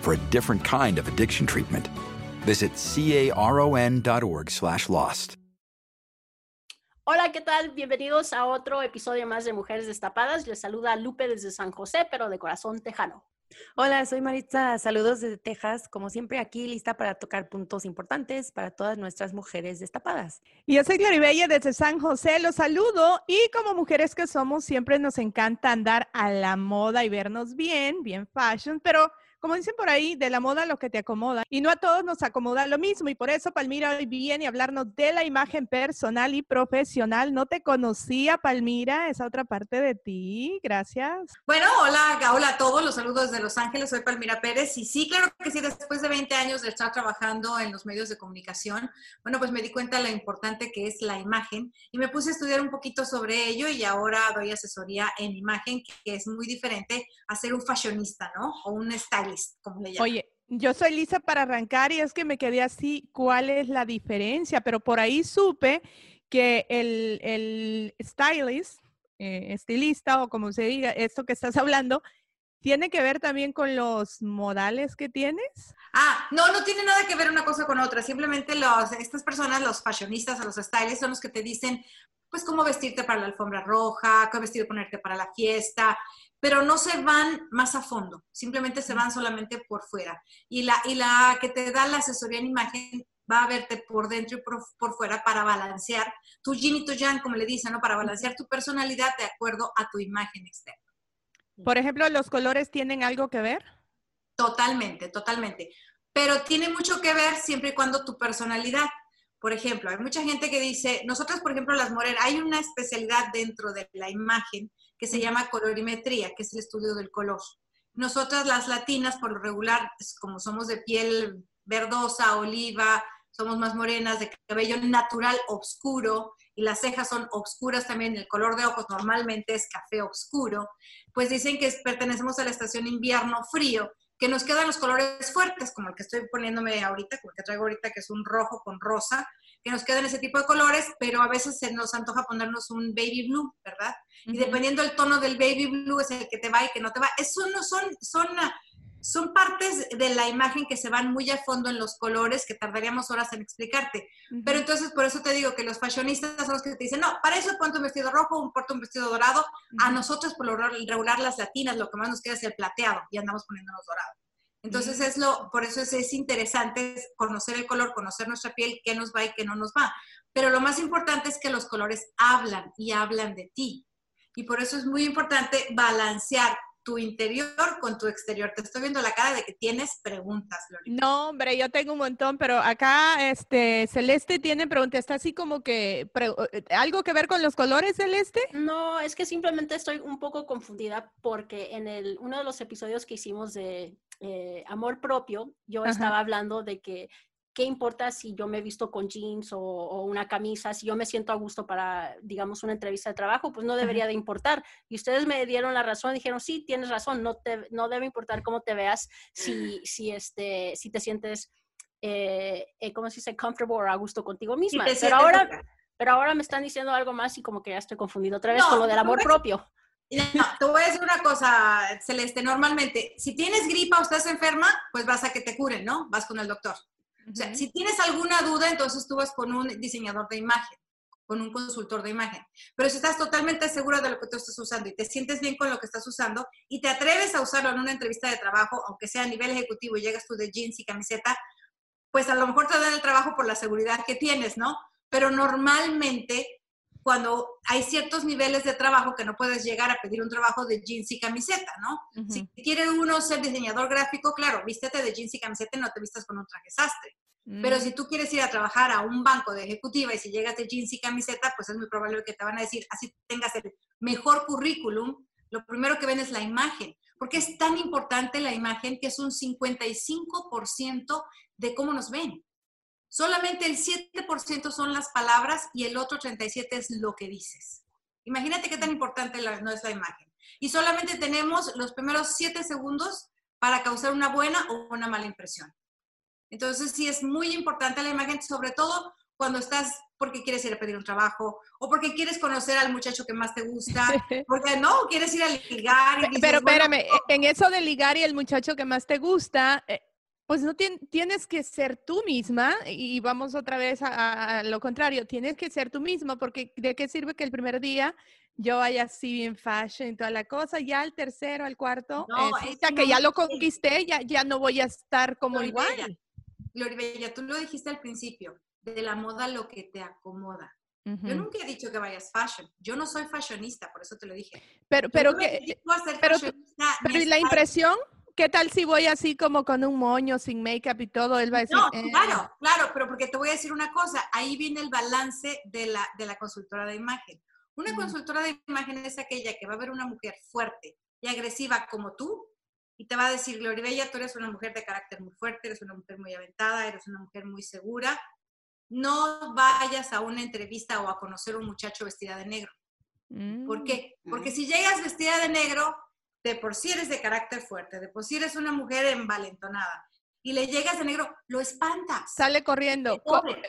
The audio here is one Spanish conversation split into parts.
for a different kind of addiction treatment. Visit caron.org slash lost. Hola, ¿qué tal? Bienvenidos a otro episodio más de Mujeres Destapadas. Les saluda Lupe desde San José, pero de corazón tejano. Hola, soy Maritza. Saludos desde Texas. Como siempre, aquí lista para tocar puntos importantes para todas nuestras mujeres destapadas. Y yo soy Claribella desde San José. Los saludo. Y como mujeres que somos, siempre nos encanta andar a la moda y vernos bien, bien fashion, pero como dicen por ahí, de la moda lo que te acomoda. Y no a todos nos acomoda lo mismo. Y por eso Palmira hoy viene a hablarnos de la imagen personal y profesional. No te conocía, Palmira, esa otra parte de ti. Gracias. Bueno, hola, hola a todos. Los saludos desde Los Ángeles. Soy Palmira Pérez. Y sí, claro que sí, después de 20 años de estar trabajando en los medios de comunicación, bueno, pues me di cuenta de lo importante que es la imagen y me puse a estudiar un poquito sobre ello y ahora doy asesoría en imagen, que es muy diferente a ser un fashionista, ¿no? O un style Oye, yo soy Lisa para arrancar y es que me quedé así, ¿cuál es la diferencia? Pero por ahí supe que el, el stylist, eh, estilista o como se diga, esto que estás hablando, ¿tiene que ver también con los modales que tienes? Ah, no, no tiene nada que ver una cosa con otra. Simplemente los, estas personas, los fashionistas o los stylists, son los que te dicen, pues, cómo vestirte para la alfombra roja, qué vestido ponerte para la fiesta pero no se van más a fondo, simplemente se van solamente por fuera. Y la, y la que te da la asesoría en imagen va a verte por dentro y por, fuera para balancear tu yin y tu yang, como le dicen, ¿no? Para balancear tu personalidad de acuerdo a tu imagen externa. Por ejemplo, ¿los colores tienen algo que ver? Totalmente, totalmente. Pero tiene mucho que ver siempre y cuando tu personalidad. Por ejemplo, hay mucha gente que dice, nosotros, por ejemplo, las morenas, hay una especialidad dentro de la imagen que se llama colorimetría, que es el estudio del color. Nosotras las latinas, por lo regular, como somos de piel verdosa, oliva, somos más morenas, de cabello natural oscuro y las cejas son oscuras también, el color de ojos normalmente es café oscuro, pues dicen que pertenecemos a la estación invierno frío, que nos quedan los colores fuertes, como el que estoy poniéndome ahorita, como el que traigo ahorita, que es un rojo con rosa, que nos quedan ese tipo de colores, pero a veces se nos antoja ponernos un baby blue, ¿verdad? Y dependiendo del tono del baby blue es el que te va y que no te va. Eso no son, son, son partes de la imagen que se van muy a fondo en los colores que tardaríamos horas en explicarte. Pero entonces por eso te digo que los fashionistas son los que te dicen, no, para eso ponte un vestido rojo, un porto un vestido dorado. A nosotros por lo regular las latinas lo que más nos queda es el plateado y andamos poniéndonos dorado. Entonces es lo, por eso es, es, interesante conocer el color, conocer nuestra piel, qué nos va y qué no nos va. Pero lo más importante es que los colores hablan y hablan de ti. Y por eso es muy importante balancear tu interior con tu exterior. Te estoy viendo la cara de que tienes preguntas, Lorena. No, hombre, yo tengo un montón, pero acá este Celeste tiene preguntas. ¿Está así como que eh, algo que ver con los colores, Celeste? No, es que simplemente estoy un poco confundida porque en el uno de los episodios que hicimos de eh, amor propio, yo estaba hablando de que ¿qué importa si yo me he visto con jeans o, una camisa? Si yo me siento a gusto para, digamos, una entrevista de trabajo, pues no debería de importar. Y ustedes me dieron la razón, dijeron, sí, tienes razón, no, te, no debe importar cómo te veas si, si, este, si te sientes, eh, eh ¿cómo se dice? Comfortable o a gusto contigo misma. pero, ahora, pero ahora me están diciendo algo más y como que ya estoy confundido otra vez con lo del amor propio. No, te voy a decir una cosa, Celeste. Normalmente, si tienes gripa o estás enferma, pues vas a que te curen, ¿no? Vas con el doctor. O sea, si tienes alguna duda, entonces tú vas con un diseñador de imagen, con un consultor de imagen. Pero si estás totalmente segura de lo que tú estás usando y te sientes bien con lo que estás usando y te atreves a usarlo en una entrevista de trabajo, aunque sea a nivel ejecutivo y llegas tú de jeans y camiseta, pues a lo mejor te dan el trabajo por la seguridad que tienes, ¿no? Pero normalmente cuando hay ciertos niveles de trabajo que no puedes llegar a pedir un trabajo de jeans y camiseta, ¿no? Si quiere uno ser diseñador gráfico, claro, vístete de jeans y camiseta y no te vistas con un traje sastre. Pero mm. si tú quieres ir a trabajar a un banco de ejecutiva y si llegas de jeans y camiseta, pues es muy probable que te van a decir, así tengas el mejor currículum, lo primero que ven es la imagen. Porque es tan importante la imagen que es un 55% de cómo nos ven. Solamente el 7% son las palabras y el otro 37% es lo que dices. Imagínate qué tan importante no es la imagen. Y solamente tenemos los primeros 7 segundos para causar una buena o una mala impresión. Entonces, sí es muy importante la imagen, sobre todo cuando estás porque quieres ir a pedir un trabajo o porque quieres conocer al muchacho que más te gusta, porque no, quieres ir a ligar. Pero espérame, en eso de ligar y el muchacho que más te gusta, eh, pues no tienes que ser tú misma y vamos otra vez a, lo contrario, tienes que ser tú misma porque ¿de qué sirve que el primer día yo vaya así bien fashion y toda la cosa, ya al tercero, al cuarto, no, que ya lo conquisté, ya, ya no voy a estar como igual. Gloribella, tú lo dijiste al principio, de la moda lo que te acomoda. Yo nunca he dicho que vayas fashion. Yo no soy fashionista, por eso te lo dije. Pero, pero, que, pero, pero la impresión ¿Qué tal si voy así como con un moño, sin make-up y todo? Él va a decir. No, eh". claro, claro, pero porque te voy a decir una cosa, ahí viene el balance de la, de la consultora de imagen. Una consultora de imagen es aquella que va a ver una mujer fuerte y agresiva como tú y te va a decir, Gloria Bella, tú eres una mujer de carácter muy fuerte, eres una mujer muy aventada, eres una mujer muy segura. No vayas a una entrevista o a conocer a un muchacho vestida de negro. ¿Por qué? Mm. Porque si llegas vestida de negro, de por sí eres de carácter fuerte, de por sí eres una mujer envalentonada, y le llegas de negro, lo espantas. Sale corriendo.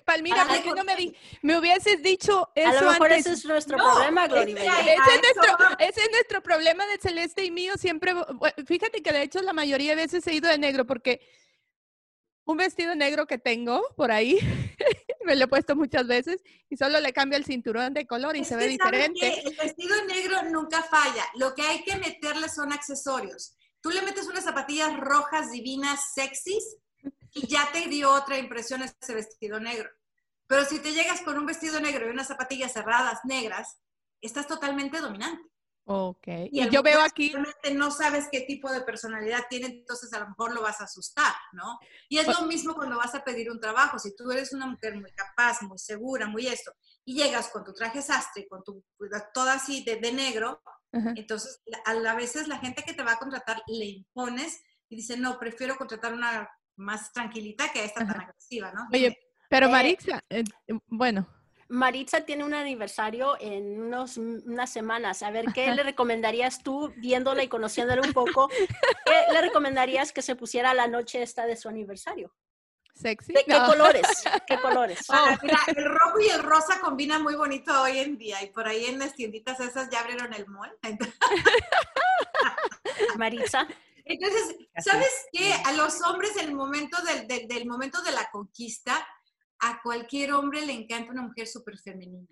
Palmira, ¿por qué no me, di me hubieses dicho eso A lo mejor ese es nuestro problema, Gloria. Ese, es nuestro, ese es nuestro problema de Celeste y mío. Siempre, fíjate que de hecho la mayoría de veces he ido de negro porque un vestido negro que tengo por ahí, me lo he puesto muchas veces y solo le cambio el cinturón de color y se ve diferente. El vestido negro nunca falla. Lo que hay que meterle son accesorios. Tú le metes unas zapatillas rojas, divinas, sexys y ya te dio otra impresión ese vestido negro. Pero si te llegas con un vestido negro y unas zapatillas cerradas negras, estás totalmente dominante. Ok. Y, yo veo aquí. No sabes qué tipo de personalidad tiene, entonces a lo mejor lo vas a asustar, ¿no? Y es lo mismo cuando vas a pedir un trabajo. Si tú eres una mujer muy capaz, muy segura, muy esto, y llegas con tu traje sastre, con tu toda así de, negro, entonces a, a veces la gente que te va a contratar le impones y dice, no, prefiero contratar una más tranquilita que esta tan agresiva, ¿no? Oye, pero eh, Marixa, eh, bueno. Maritza tiene un aniversario en unos, unas semanas. A ver, ¿qué le recomendarías tú, viéndola y conociéndola un poco? ¿Qué le recomendarías que se pusiera la noche esta de su aniversario? Sexy. ¿De qué colores? ¿Qué colores? Ah, el rojo y el rosa combinan muy bonito hoy en día y por ahí en las tienditas esas ya abrieron el mall. Maritza. Entonces, ¿sabes qué? A los hombres en el momento del, del momento de la conquista, a cualquier hombre le encanta una mujer súper femenina.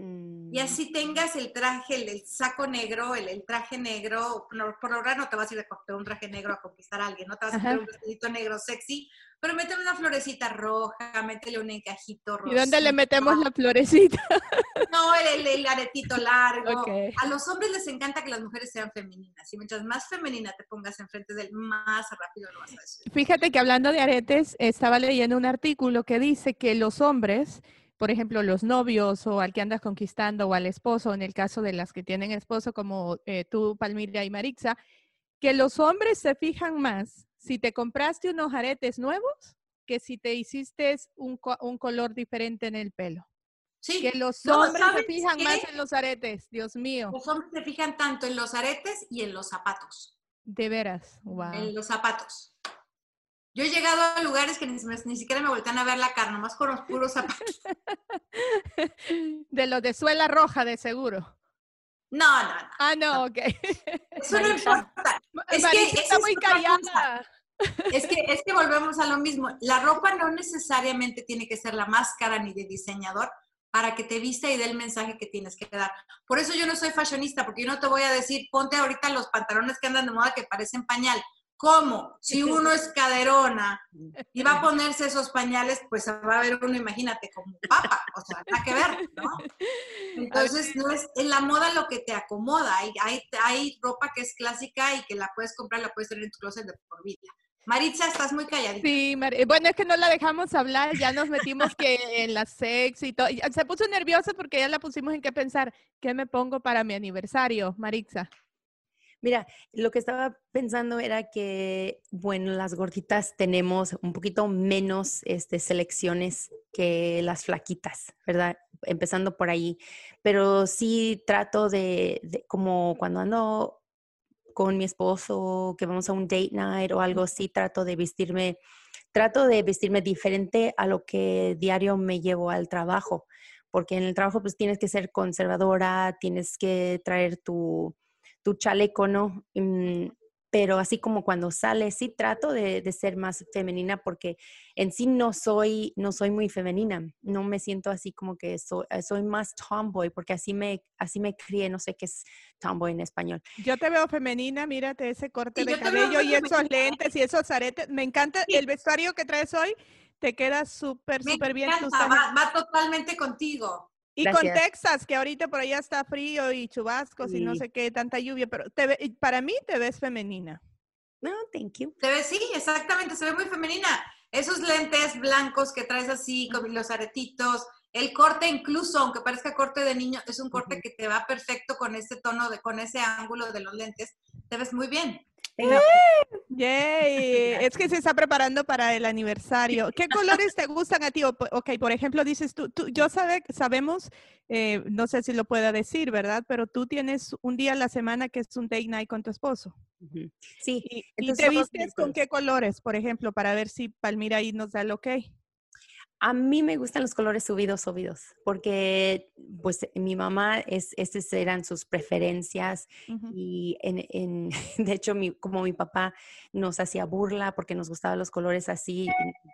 Y mm. así tengas el traje, el, saco negro, el, traje negro, por ahora no te vas a ir a comprar un traje negro a conquistar a alguien, no te vas a poner un vestidito negro sexy, pero métele una florecita roja, métele un encajito rojo. ¿Y dónde le metemos la florecita? No, el, aretito largo. A los hombres les encanta que las mujeres sean femeninas, y mientras más femenina te pongas enfrente del más rápido lo vas a decir. Fíjate que hablando de aretes, estaba leyendo un artículo que dice que los hombres por ejemplo, los novios o al que andas conquistando o al esposo, en el caso de las que tienen esposo como eh, tú, Palmira y Marixa, que los hombres se fijan más si te compraste unos aretes nuevos que si te hiciste un, color diferente en el pelo. Sí. Que los hombres se fijan más en los aretes, Dios mío. Los hombres se fijan tanto en los aretes y en los zapatos. De veras, wow. En los zapatos. Yo he llegado a lugares que ni, siquiera me voltean a ver la cara, nomás con los puros zapatos. De los de suela roja, de seguro. No, no, no. Ah, no, ok. Eso no importa. Es que está muy callada. Es que, es que volvemos a lo mismo. La ropa no necesariamente tiene que ser la más cara ni de diseñador para que te vista y dé el mensaje que tienes que dar. Por eso yo no soy fashionista, porque yo no te voy a decir, ponte ahorita los pantalones que andan de moda que parecen pañal ¿Cómo? Si uno es caderona y va a ponerse esos pañales, pues va a ver uno, imagínate, como papa, o sea, nada que ver, ¿no? Entonces, no es en la moda lo que te acomoda. Hay, hay, hay ropa que es clásica y que la puedes comprar, la puedes tener en tu closet de por vida. Maritza, estás muy calladita. Sí, bueno, es que no la dejamos hablar, ya nos metimos que en la sex y todo. Se puso nerviosa porque ya la pusimos en qué pensar, ¿qué me pongo para mi aniversario, Maritza? Mira, lo que estaba pensando era que, bueno, las gorditas tenemos un poquito menos este, selecciones que las flaquitas, ¿verdad? Empezando por ahí. Pero sí trato de, como cuando ando con mi esposo, que vamos a un date night o algo así, trato de vestirme, trato de vestirme diferente a lo que diario me llevo al trabajo. Porque en el trabajo pues tienes que ser conservadora, tienes que traer tu, tu chaleco, ¿no? Mm, pero así como cuando sale, sí trato de, ser más femenina porque en sí no soy, no soy muy femenina, no me siento así como que soy, eh, soy más tomboy porque así me, así me crié, no sé qué es tomboy en español. Yo te veo femenina, mírate ese corte de cabello y esos lentes y esos aretes, me encanta el vestuario que traes hoy, te queda súper, súper bien. Va, va totalmente contigo. Y con Texas, que ahorita por allá está frío y chubascos y no sé qué, tanta lluvia, pero te para mí te ves femenina. No, thank you. Te ves, sí, exactamente, se ve muy femenina. Esos lentes blancos que traes así, con los aretitos, el corte incluso, aunque parezca corte de niño, es un corte que te va perfecto con ese tono, de, con ese ángulo de los lentes. Te ves muy bien. Yay. Es que se está preparando para el aniversario. ¿Qué colores te gustan a ti? Ok, por ejemplo, dices tú, tú yo sabe, sabemos, eh, no sé si lo pueda decir, ¿verdad? Pero tú tienes un día a la semana que es un date night con tu esposo. Sí. ¿Y, te vistes con qué colores, por ejemplo, para ver si Palmira ahí nos da el ok? A mí me gustan los colores subidos, subidos, porque pues mi mamá, es, estas eran sus preferencias y en, de hecho mi, como mi papá nos hacía burla porque nos gustaban los colores así,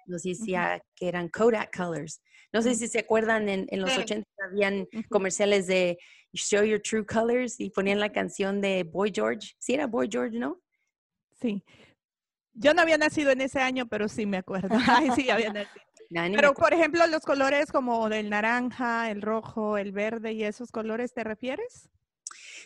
nos decía que eran Kodak colors. No sé si se acuerdan, en, los 80 habían comerciales de Show Your True Colors y ponían la canción de Boy George. Sí, era Boy George, ¿no? Sí. Yo no había nacido en ese año, pero sí me acuerdo. Ay, sí, había nacido. Pero, por ejemplo, los colores como del naranja, el rojo, el verde y esos colores, ¿te refieres?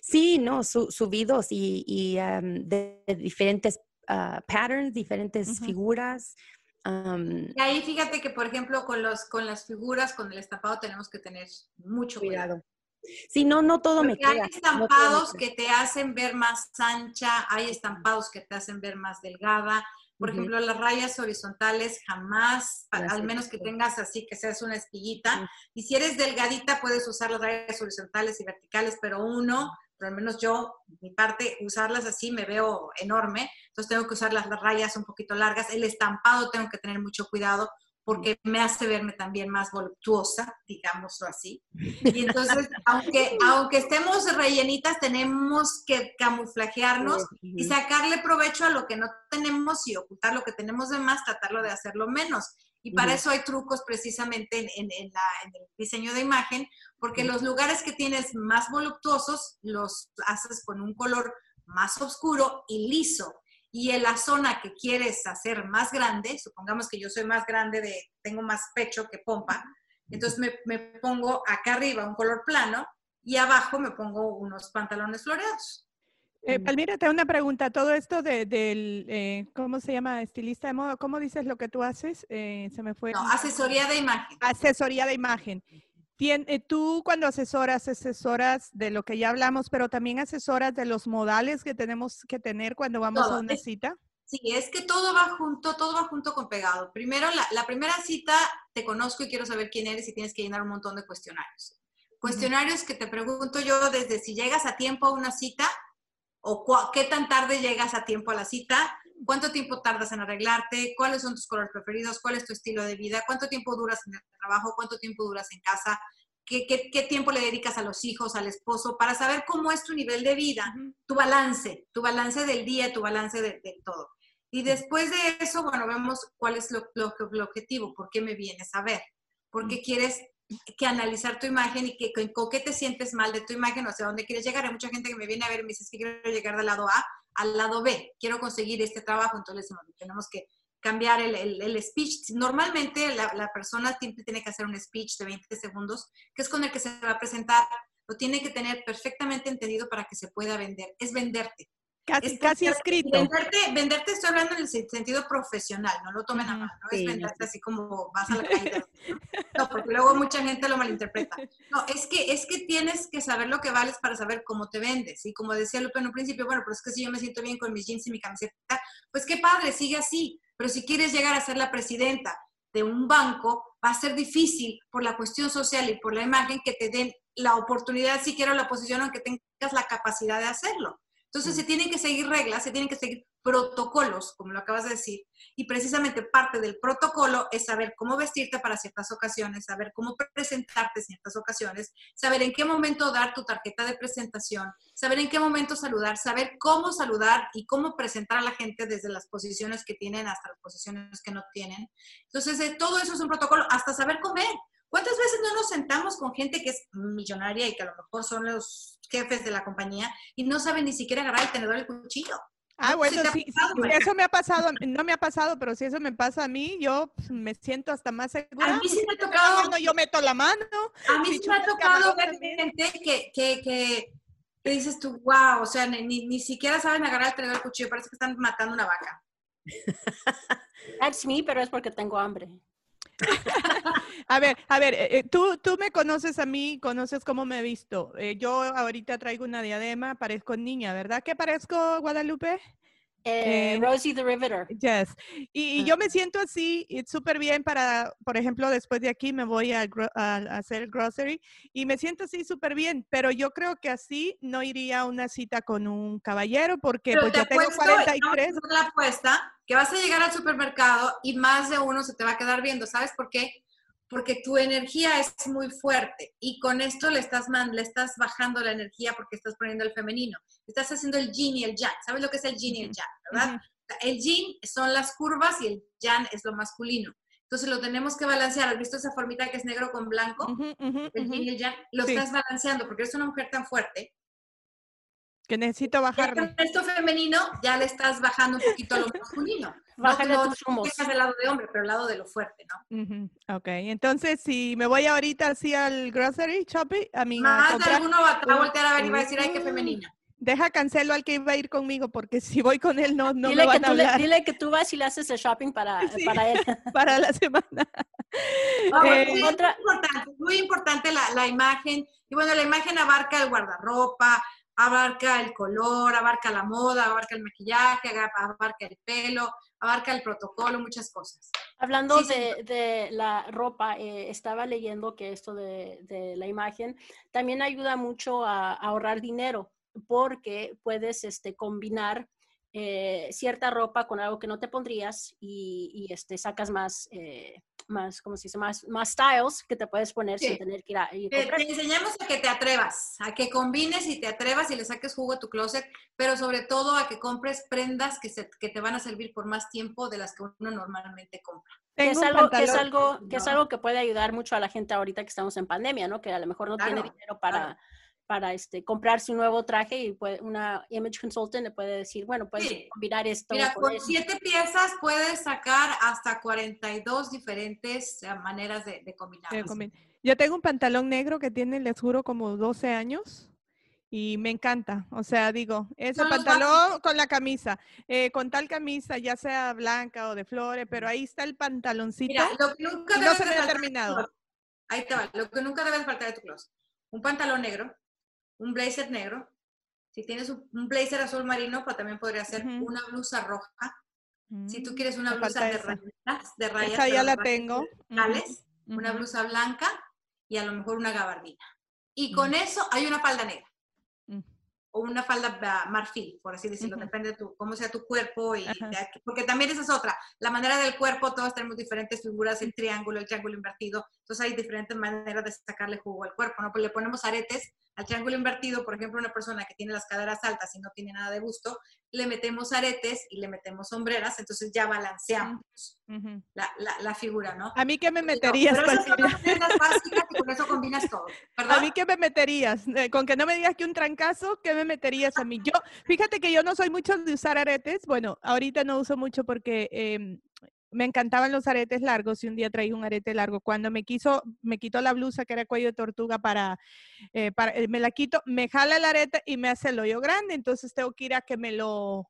Sí, no, subidos y, de, diferentes ah, patterns, diferentes figuras. y ahí fíjate que, por ejemplo, con, los, con las figuras, con el estampado, tenemos que tener mucho cuidado. Sí, no, no todo me queda. Hay estampados que te hacen ver más ancha, hay estampados que te hacen ver más delgada, por ejemplo, las rayas horizontales jamás, al menos que tengas así, que seas una espiguita. Y si eres delgadita, puedes usar las rayas horizontales y verticales, pero uno, por al menos yo, mi parte, usarlas así me veo enorme. Entonces tengo que usar las rayas un poquito largas. El estampado tengo que tener mucho cuidado porque me hace verme también más voluptuosa, digámoslo así. Y entonces, aunque, aunque estemos rellenitas, tenemos que camuflajearnos y sacarle provecho a lo que no tenemos y ocultar lo que tenemos de más, tratarlo de hacerlo menos. Y para eso hay trucos precisamente en, en, en, en, el diseño de imagen, porque los lugares que tienes más voluptuosos los haces con un color más oscuro y liso y en la zona que quieres hacer más grande, supongamos que yo soy más grande, de, tengo más pecho que pompa, entonces me, me pongo acá arriba un color plano y abajo me pongo unos pantalones floreados. Eh, Palmira, te una pregunta. Todo esto de, del, eh, ¿cómo se llama? Estilista de moda. ¿Cómo dices lo que tú haces? Eh, se me fue. No, asesoría de imagen. Asesoría de imagen. Eh, tú cuando asesoras, asesoras de lo que ya hablamos, pero también asesoras de los modales que tenemos que tener cuando vamos a una cita. Sí, es que todo va junto, todo va junto con pegado. Primero, la, primera cita, te conozco y quiero saber quién eres y tienes que llenar un montón de cuestionarios. Cuestionarios que te pregunto yo desde si llegas a tiempo a una cita o qué tan tarde llegas a tiempo a la cita, cuánto tiempo tardas en arreglarte, cuáles son tus colores preferidos, cuál es tu estilo de vida, cuánto tiempo duras en el trabajo, cuánto tiempo duras en casa, qué, qué, tiempo le dedicas a los hijos, al esposo, para saber cómo es tu nivel de vida, tu balance, tu balance del día, tu balance de, todo. Y después de eso, bueno, vemos cuál es lo, lo, objetivo, por qué me vienes a ver, por qué quieres que analizar tu imagen y que, con qué te sientes mal de tu imagen o hacia dónde quieres llegar. Hay mucha gente que me viene a ver y me dice que quiero llegar del lado A al lado B, quiero conseguir este trabajo, entonces tenemos que cambiar el, el, speech. Normalmente la, la, persona siempre tiene que hacer un speech de 20 segundos, que es con el que se va a presentar. Lo tiene que tener perfectamente entendido para que se pueda vender. Es venderte. Casi, casi escrito. Venderte, venderte, estoy hablando en el sentido profesional, no lo tomen a mal, no es venderte así como vas a la calle. No, porque luego mucha gente lo malinterpreta. No, es que, es que tienes que saber lo que vales para saber cómo te vendes. Y como decía Lupe en un principio, bueno, pero es que si yo me siento bien con mis jeans y mi camiseta, pues qué padre, sigue así. Pero si quieres llegar a ser la presidenta de un banco, va a ser difícil por la cuestión social y por la imagen que te den la oportunidad, siquiera la posición, aunque tengas la capacidad de hacerlo. Entonces se tienen que seguir reglas, se tienen que seguir protocolos, como lo acabas de decir, y precisamente parte del protocolo es saber cómo vestirte para ciertas ocasiones, saber cómo presentarte en ciertas ocasiones, saber en qué momento dar tu tarjeta de presentación, saber en qué momento saludar, saber cómo saludar y cómo presentar a la gente desde las posiciones que tienen hasta las posiciones que no tienen. Entonces, eh, todo eso es un protocolo, hasta saber comer. ¿Cuántas veces no nos sentamos con gente que es millonaria y que a lo mejor son los jefes de la compañía y no saben ni siquiera agarrar el tenedor y el cuchillo? Ah, bueno, sí, eso me ha pasado, no me ha pasado, pero si eso me pasa a mí, yo pues, me siento hasta más segura. A mí sí me ha tocado. yo meto la mano. A mí sí me ha tocado ver gente que, que, que, dices tú, wow, o sea, ni, ni siquiera saben agarrar el tenedor el cuchillo, parece que están matando una vaca. That's me, pero es porque tengo hambre. a ver, a ver, eh, eh, tú, tú me conoces a mí, conoces cómo me he visto. Eh, yo ahorita traigo una diadema, parezco niña, ¿verdad? ¿Qué parezco, Guadalupe? Eh, Rosie the Riveter. Yes. Y, yo me siento así súper bien para, por ejemplo, después de aquí me voy a, hacer grocery y me siento así súper bien, pero yo creo que así no iría a una cita con un caballero porque pues ya tengo 43. la apuesta que vas a llegar al supermercado y más de uno se te va a quedar viendo. ¿Sabes por qué? Porque tu energía es muy fuerte y con esto le estás, le estás bajando la energía porque estás poniendo el femenino. Estás haciendo el yin y el yang. ¿Sabes lo que es el yin y el yang, verdad? El yin son las curvas y el yang es lo masculino. Entonces lo tenemos que balancear. ¿Has visto esa formita que es negro con blanco? el yin y el yang. Lo estás balanceando porque eres una mujer tan fuerte que necesito bajarlo. esto femenino ya le estás bajando un poquito a lo masculino. Bájale no, tus humos. del lado de hombre, pero el lado de lo fuerte, ¿no? Ok, entonces si me voy ahorita así al grocery shopping, a mí Más de alguno va a voltear a ver y va a decir, ay, qué femenina. Deja cancelo al que iba a ir conmigo, porque si voy con él no, no dile me van a hablar. dile que tú vas y le haces el shopping para, para él. para la semana. Eh, muy, importante, muy importante la, la imagen. Y bueno, la imagen abarca el guardarropa, abarca el color, abarca la moda, abarca el maquillaje, abarca el pelo, abarca el protocolo, muchas cosas. Hablando de, la ropa, eh, estaba leyendo que esto de, la imagen también ayuda mucho a, ahorrar dinero porque puedes este, combinar eh, cierta ropa con algo que no te pondrías y, este, sacas más, eh, más, ¿cómo se dice? Más, más styles que te puedes poner sin tener que ir a, Te, enseñamos a que te atrevas, a que combines y te atrevas y le saques jugo a tu closet, pero sobre todo a que compres prendas que, se, que te van a servir por más tiempo de las que uno normalmente compra. Que es, algo, que es, algo, que es algo que puede ayudar mucho a la gente ahorita que estamos en pandemia, ¿no? Que a lo mejor no tiene dinero para para este, comprarse un nuevo traje y puede, una image consultant le puede decir, bueno, puedes combinar esto. Mira, con, siete piezas puedes sacar hasta 42 diferentes eh, maneras de, de combinar. Yo tengo un pantalón negro que tiene, les juro, como 12 años y me encanta. O sea, digo, ese pantalón con la camisa, eh, con tal camisa, ya sea blanca o de flores, pero ahí está el pantaloncito. Mira, lo que nunca no se me ha terminado. Ahí está, lo que nunca debe faltar de tu closet. Un pantalón negro, un blazer negro. Si tienes un blazer azul marino, pues también podría ser una blusa roja. Si tú quieres una blusa de rayas, de rayas. Esa ya la tengo. Una blusa blanca y a lo mejor una gabardina. Y con eso hay una falda negra o una falda marfil, por así decirlo, depende de tu, cómo sea tu cuerpo, y porque también esa es otra, la manera del cuerpo, todos tenemos diferentes figuras, el triángulo, el triángulo invertido, entonces hay diferentes maneras de sacarle jugo al cuerpo, ¿no? Pues le ponemos aretes al triángulo invertido, por ejemplo, una persona que tiene las caderas altas y no tiene nada de gusto, le metemos aretes y le metemos sombreras, entonces ya balanceamos la, la, figura, ¿no? A mí qué me meterías. Pero esas son las básicas y con combinas todo, ¿verdad? ¿A mí qué me meterías? Eh, con que no me digas que un trancazo, ¿qué me meterías a mí? Yo, fíjate que yo no soy mucho de usar aretes. Bueno, ahorita no uso mucho porque em, me encantaban los aretes largos y un día traí un arete largo. Cuando me quiso, me quitó la blusa que era cuello de tortuga para, eh, para eh, me la quito, me jala el arete y me hace el hoyo grande. Entonces tengo que ir a que me lo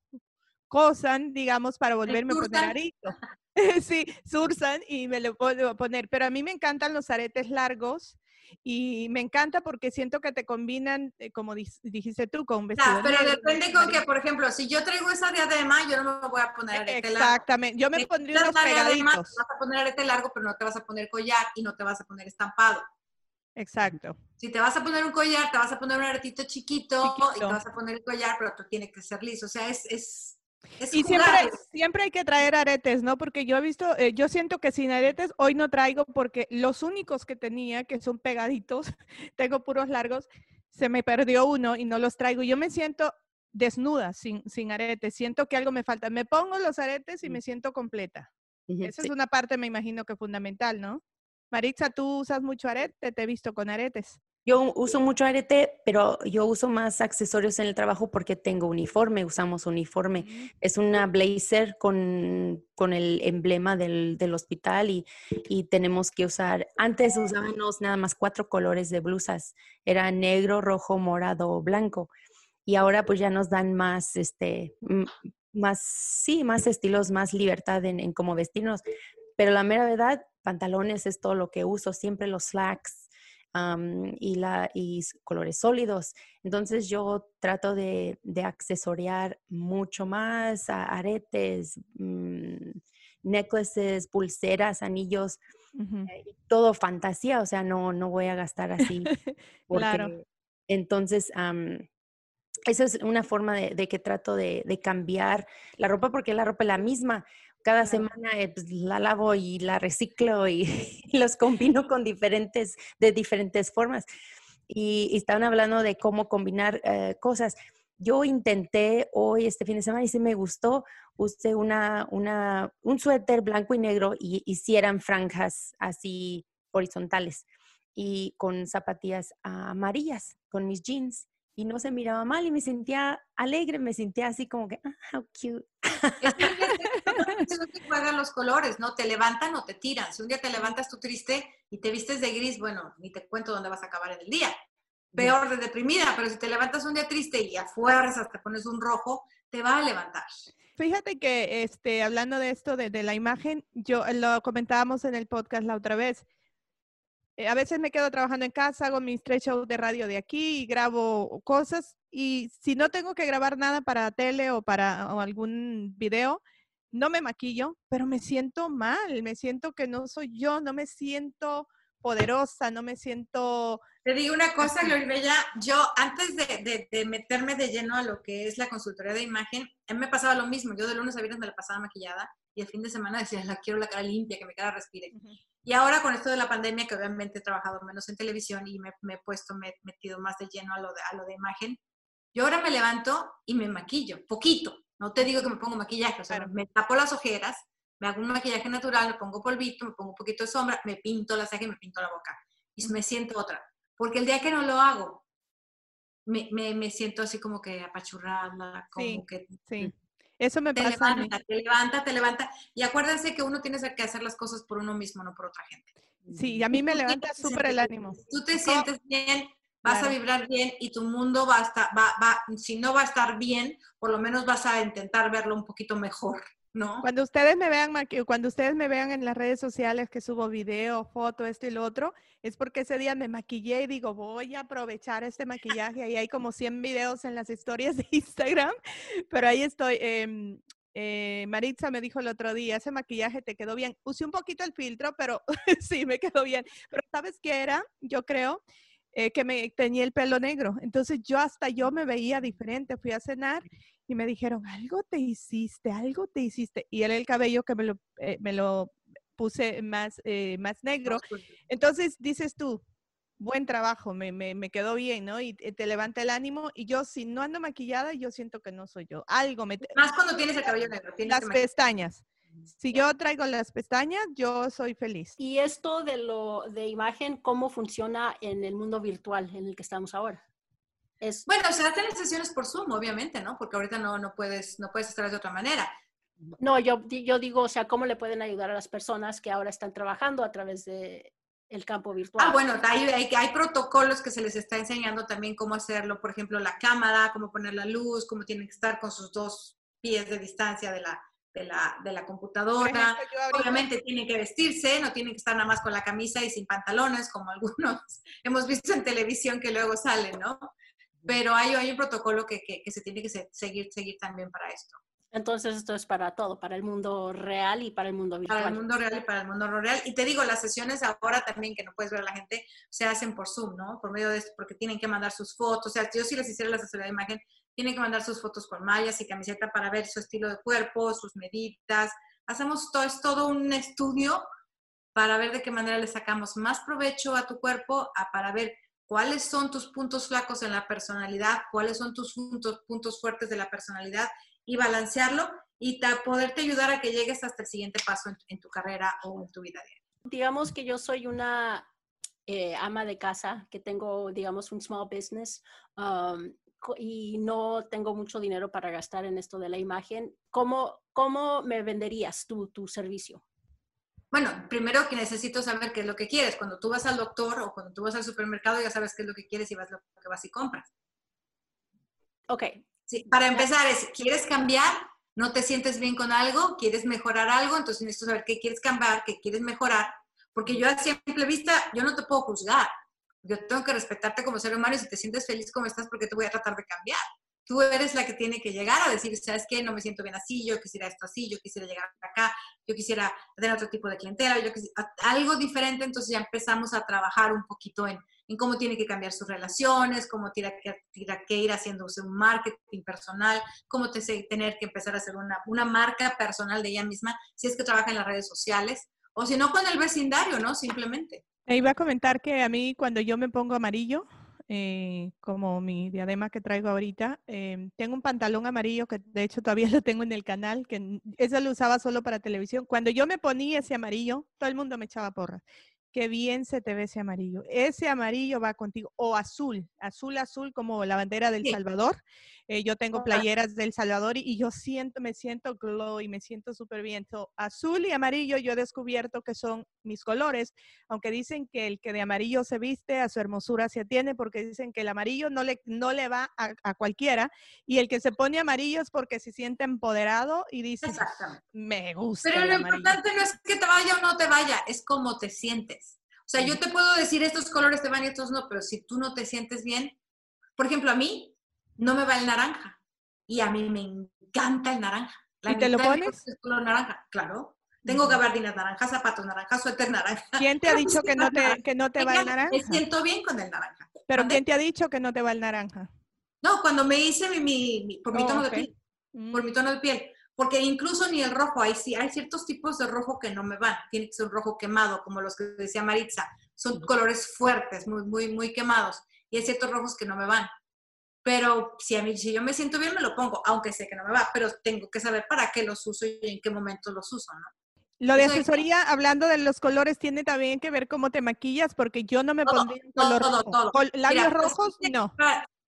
cosan, digamos, para volverme a poner arito. sí, sursan y me lo puedo poner. Pero a mí me encantan los aretes largos y me encanta porque siento que te combinan, eh, como dijiste tú, con vestido. pero depende con que, por ejemplo, si yo traigo esa diadema, yo no me voy a poner arete largo. Exactamente, yo me pondría unos pegaditos. te vas a poner arete largo, pero no te vas a poner collar y no te vas a poner estampado. Exacto. Si te vas a poner un collar, te vas a poner un aretito chiquito, y te vas a poner el collar, pero tú tienes que ser liso. O sea, es, es y siempre, siempre hay que traer aretes, ¿no? Porque yo he visto, eh, yo siento que sin aretes hoy no traigo porque los únicos que tenía, que son pegaditos, tengo puros largos, se me perdió uno y no los traigo. Yo me siento desnuda sin, sin aretes, siento que algo me falta. Me pongo los aretes y me siento completa. Esa es una parte, me imagino que fundamental, ¿no? Maritza, tú usas mucho arete, te he visto con aretes. Yo uso mucho arete, pero yo uso más accesorios en el trabajo porque tengo uniforme, usamos uniforme. Mm. Es una blazer con, con el emblema del, del hospital y, y, tenemos que usar, antes usábamos nada más cuatro colores de blusas, era negro, rojo, morado, blanco. Y ahora pues ya nos dan más, este, más, sí, más estilos, más libertad en, en cómo vestirnos. Pero la mera verdad, pantalones es todo lo que uso, siempre los slacks, y, la, y colores sólidos. Entonces yo trato de, de accesoriar mucho más aretes, mm, necklaces, pulseras, anillos, eh, todo fantasía, o sea, no, no voy a gastar así. claro. Entonces, esa es una forma de, de que trato de, de, cambiar la ropa porque la ropa es la misma cada semana eh, pues, la lavo y la reciclo y, los combino con diferentes, de diferentes formas. Y, estaban hablando de cómo combinar eh, cosas. Yo intenté hoy, este fin de semana, y sí me gustó, usé una, una, un suéter blanco y negro y hicieran franjas así horizontales y con zapatillas amarillas, con mis jeans y no se miraba mal y me sentía alegre, me sentía así como que, ah, how cute. Es que no te juegan los colores, ¿no? Te levantan o te tiran. Si un día te levantas tú triste y te vistes de gris, bueno, ni te cuento dónde vas a acabar en el día. Peor de deprimida, pero si te levantas un día triste y a fuerzas te pones un rojo, te va a levantar. Fíjate que este, hablando de esto, de, de la imagen, yo lo comentábamos en el podcast la otra vez a veces me quedo trabajando en casa, hago mis tres shows de radio de aquí y grabo cosas. Y si no tengo que grabar nada para tele o para algún video, no me maquillo, pero me siento mal, me siento que no soy yo, no me siento poderosa, no me siento... Te digo una cosa, Bella, yo antes de, de, meterme de lleno a lo que es la consultoría de imagen, a mí me pasaba lo mismo, yo de lunes a viernes me la pasaba maquillada y el fin de semana decía, la quiero la cara limpia, que mi cara respire. Y ahora con esto de la pandemia, que obviamente he trabajado menos en televisión y me, he puesto, me he metido más de lleno a lo de, a lo de imagen, yo ahora me levanto y me maquillo, poquito. No te digo que me pongo maquillaje, o sea, me tapo las ojeras, me hago un maquillaje natural, me pongo polvito, me pongo un poquito de sombra, me pinto la ceja y me pinto la boca. Y me siento otra. Porque el día que no lo hago, me, me, me siento así como que apachurrada, como que... Sí. Eso me te pasa. Levanta, Te levanta, te levanta. Y acuérdense que uno tiene que hacer las cosas por uno mismo, no por otra gente. Sí, a mí me levanta súper el ánimo. Tú te sientes bien, vas a vibrar bien y tu mundo va a estar, va, va, si no va a estar bien, por lo menos vas a intentar verlo un poquito mejor. ¿No? Cuando ustedes me vean, cuando ustedes me vean en las redes sociales que subo video, foto, esto y lo otro, es porque ese día me maquillé y digo, voy a aprovechar este maquillaje. Ahí hay como 100 videos en las historias de Instagram, pero ahí estoy. Em, eh, Maritza me dijo el otro día, ese maquillaje te quedó bien. Usé un poquito el filtro, pero sí, me quedó bien. Pero ¿sabes qué era? Yo creo eh, que me tenía el pelo negro. Entonces yo hasta yo me veía diferente. Fui a cenar y me dijeron, algo te hiciste, algo te hiciste. Y era el cabello que me lo, eh, me lo puse más, eh, más negro. Entonces dices tú, buen trabajo, me, me, me, quedó bien, ¿no? Y te levanta el ánimo. Y yo, si no ando maquillada, yo siento que no soy yo. Algo me... Más cuando tienes el cabello negro. las pestañas. Si yo traigo las pestañas, yo soy feliz. Y esto de lo de imagen, ¿cómo funciona en el mundo virtual en el que estamos ahora? Es... Bueno, se hacen sesiones por Zoom, obviamente, ¿no? Porque ahorita no, no, puedes, no puedes estar de otra manera. No, yo, yo digo, o sea, ¿cómo le pueden ayudar a las personas que ahora están trabajando a través de el campo virtual? Ah, bueno, hay, hay, hay, protocolos que se les está enseñando también cómo hacerlo, por ejemplo, la cámara, cómo poner la luz, cómo tienen que estar con sus dos pies de distancia de la, de la, de la computadora. Obviamente tienen que vestirse, no tienen que estar nada más con la camisa y sin pantalones, como algunos hemos visto en televisión que luego salen, ¿no? Pero hay, hay un protocolo que, que, que se tiene que seguir, seguir también para esto. Entonces esto es para todo, para el mundo real y para el mundo virtual. Para el mundo real y para el mundo no real. Y te digo, las sesiones ahora también que no puedes ver a la gente, se hacen por Zoom, ¿no? Por medio de esto, porque tienen que mandar sus fotos. O sea, yo si les hiciera la asesoría de imagen, tienen que mandar sus fotos con mallas y camiseta para ver su estilo de cuerpo, sus medidas. Hacemos todo, es todo un estudio para ver de qué manera le sacamos más provecho a tu cuerpo, a, para ver cuáles son tus puntos flacos en la personalidad, cuáles son tus puntos, fuertes de la personalidad y balancearlo y poderte ayudar a que llegues hasta el siguiente paso en, tu carrera o en tu vida diaria. Digamos que yo soy una eh, ama de casa, que tengo, digamos, un small business um, y no tengo mucho dinero para gastar en esto de la imagen. ¿Cómo, cómo me venderías tú tu servicio? Bueno, primero que necesito saber qué es lo que quieres. Cuando tú vas al doctor o cuando tú vas al supermercado ya sabes qué es lo que quieres y vas lo que vas y compras. Ok, para empezar es, ¿quieres cambiar? ¿No te sientes bien con algo? ¿Quieres mejorar algo? Entonces necesito saber qué quieres cambiar, qué quieres mejorar. Porque yo a simple vista, yo no te puedo juzgar. Yo tengo que respetarte como ser humano y si te sientes feliz como estás, porque te voy a tratar de cambiar. Tú eres la que tiene que llegar a decir, ¿sabes qué? No me siento bien así, yo quisiera esto así, yo quisiera llegar acá, yo quisiera tener otro tipo de clientela, yo quisiera, algo diferente. Entonces ya empezamos a trabajar un poquito en, en cómo tiene que cambiar sus relaciones, cómo tiene que, tiene que ir haciéndose un marketing personal, cómo te, tener que empezar a hacer una, una marca personal de ella misma, si es que trabaja en las redes sociales, o si no con el vecindario, ¿no? Simplemente. E iba a comentar que a mí cuando yo me pongo amarillo, eh, como mi diadema que traigo ahorita, em, tengo un pantalón amarillo que de hecho todavía lo tengo en el canal, que ese lo usaba solo para televisión. Cuando yo me ponía ese amarillo, todo el mundo me echaba porras qué bien se te ve ese amarillo. Ese amarillo va contigo. O azul, azul, azul, como la bandera del Salvador. Eh, yo tengo playeras del Salvador y, yo siento, me siento glow y me siento súper bien. azul y amarillo yo he descubierto que son mis colores, aunque dicen que el que de amarillo se viste a su hermosura se atiene, porque dicen que el amarillo no le, no le va a, cualquiera y el que se pone amarillo es porque se siente empoderado y dice, me gusta. Pero lo importante no es que te vaya o no te vaya, es cómo te sientes. O sea, yo te puedo decir estos colores te van y estos no, pero si tú no te sientes bien, por ejemplo, a mí no me va el naranja. Y a mí me encanta el naranja. ¿Y te lo pones? El color naranja, claro. Tengo gabardinas naranjas, zapatos naranjas, suéter naranja. ¿Quién te ha dicho que no te, que no te va el naranja? Me siento bien con el naranja. ¿Pero quién te ha dicho que no te va el naranja? No, cuando me hice mi, mi, por mi oh, tono de piel. Por mi mm. tono de piel. Porque incluso ni el rojo, hay, hay ciertos tipos de rojo que no me van. Tiene que ser un rojo quemado, como los que decía Maritza. Son colores fuertes, muy, muy, muy quemados. Y hay ciertos rojos que no me van. Pero si a mí, si yo me siento bien, me lo pongo, aunque sé que no me va, pero tengo que saber para qué los uso y en qué momento los uso, ¿no? Lo de asesoría, hablando de los colores, tiene también que ver cómo te maquillas, porque yo no me pondría un color todo, rojo. Todo. ¿Labios pues, rojos? No.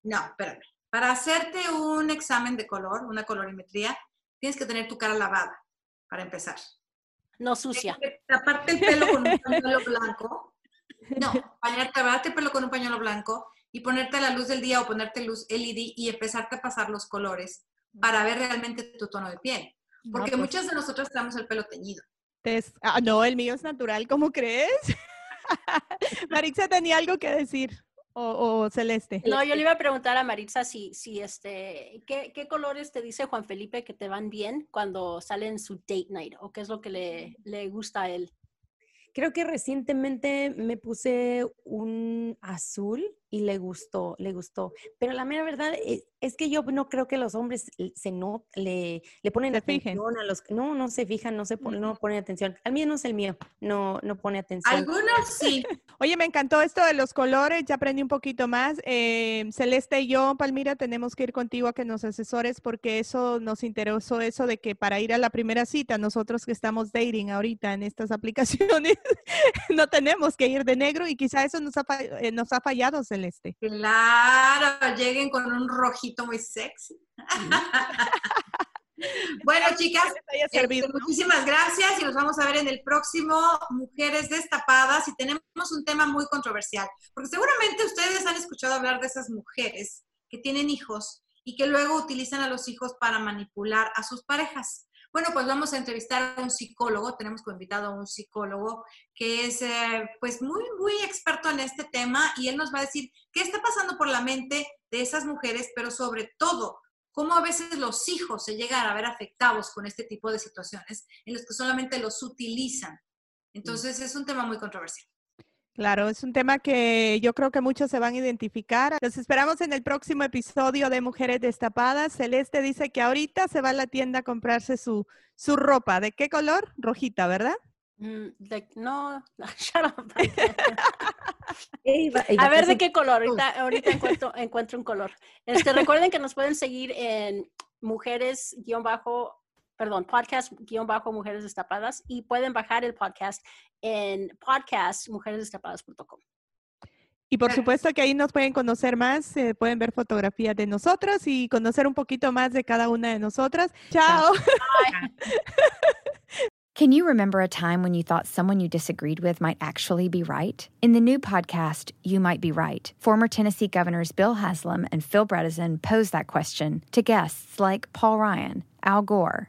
no, espérame. Para hacerte un examen de color, una colorimetría, tienes que tener tu cara lavada, para empezar. No sucia. Taparte el pelo con un pañuelo blanco. No, bañarte, el pelo con un pañuelo blanco y ponerte a la luz del día o ponerte luz LED y empezarte a pasar los colores para ver realmente tu tono de piel. Porque pues muchas de nosotros tenemos el pelo teñido. ah, no, el mío es natural, ¿cómo crees? Maritza tenía algo que decir. O, Celeste. No, yo le iba a preguntar a Maritza si, si este, ¿qué, ¿qué, colores te dice Juan Felipe que te van bien cuando salen su date night? ¿O qué es lo que le, le gusta a él? Creo que recientemente me puse un azul y le gustó, le gustó. Pero la mera verdad, eh, Es que yo no creo que los hombres se no, le, le ponen atención a los no, no se fijan, no se ponen, no ponen atención. Al menos el mío no, no pone atención. Algunos sí. Oye, me encantó esto de los colores, ya aprendí un poquito más. Eh, Celeste y yo, Palmira, tenemos que ir contigo a que nos asesores porque eso nos interesó, eso de que para ir a la primera cita, nosotros que estamos dating ahorita en estas aplicaciones, no tenemos que ir de negro y quizá eso nos ha, eh, nos ha fallado, Celeste. Claro, lleguen con un rojito muy sexy. bueno, chicas, este, muchísimas gracias y nos vamos a ver en el próximo Mujeres Destapadas y tenemos un tema muy controversial, porque seguramente ustedes han escuchado hablar de esas mujeres que tienen hijos y que luego utilizan a los hijos para manipular a sus parejas. Bueno, pues vamos a entrevistar a un psicólogo, tenemos como invitado a un psicólogo que es eh, pues muy, muy experto en este tema y él nos va a decir qué está pasando por la mente de esas mujeres, pero sobre todo, cómo a veces los hijos se llegan a ver afectados con este tipo de situaciones en los que solamente los utilizan. Entonces es un tema muy controversial. Claro, es un tema que yo creo que muchos se van a identificar. Los esperamos en el próximo episodio de Mujeres Destapadas. Celeste dice que ahorita se va a la tienda a comprarse su, su ropa. ¿De qué color? Rojita, ¿verdad? Mm, no, a ver de qué color. Ahorita, ahorita encuentro, encuentro un color. Este, recuerden que nos pueden seguir en mujeres bajo perdón, podcast guión bajo Mujeres Destapadas y pueden bajar el podcast en podcastmujeresdestapadas.com. Y por supuesto que ahí nos pueden conocer más, eh, pueden ver fotografías de nosotros y conocer un poquito más de cada una de nosotras. Chao. Can you remember a time when you thought someone you disagreed with might actually be right? In the new podcast, You Might Be Right, former Tennessee governors Bill Haslam and Phil Bredesen pose that question to guests like Paul Ryan, Al Gore,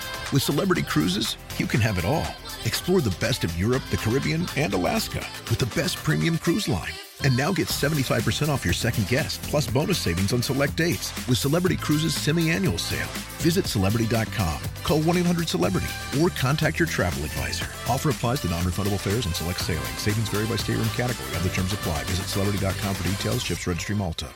With Celebrity Cruises, you can have it all Explore the best of Europe, the Caribbean, and Alaska with the best premium cruise line. And now get 75% off your second guest, plus bonus savings on select dates with Celebrity Cruises semi-annual sale. Visit Celebrity.com, call 1-800-CELEBRITY, or contact your travel advisor. Offer applies to non-refundable fares and select sailing. Savings vary by state and category. Other terms apply. Visit Celebrity.com for details. Ships Registry Malta.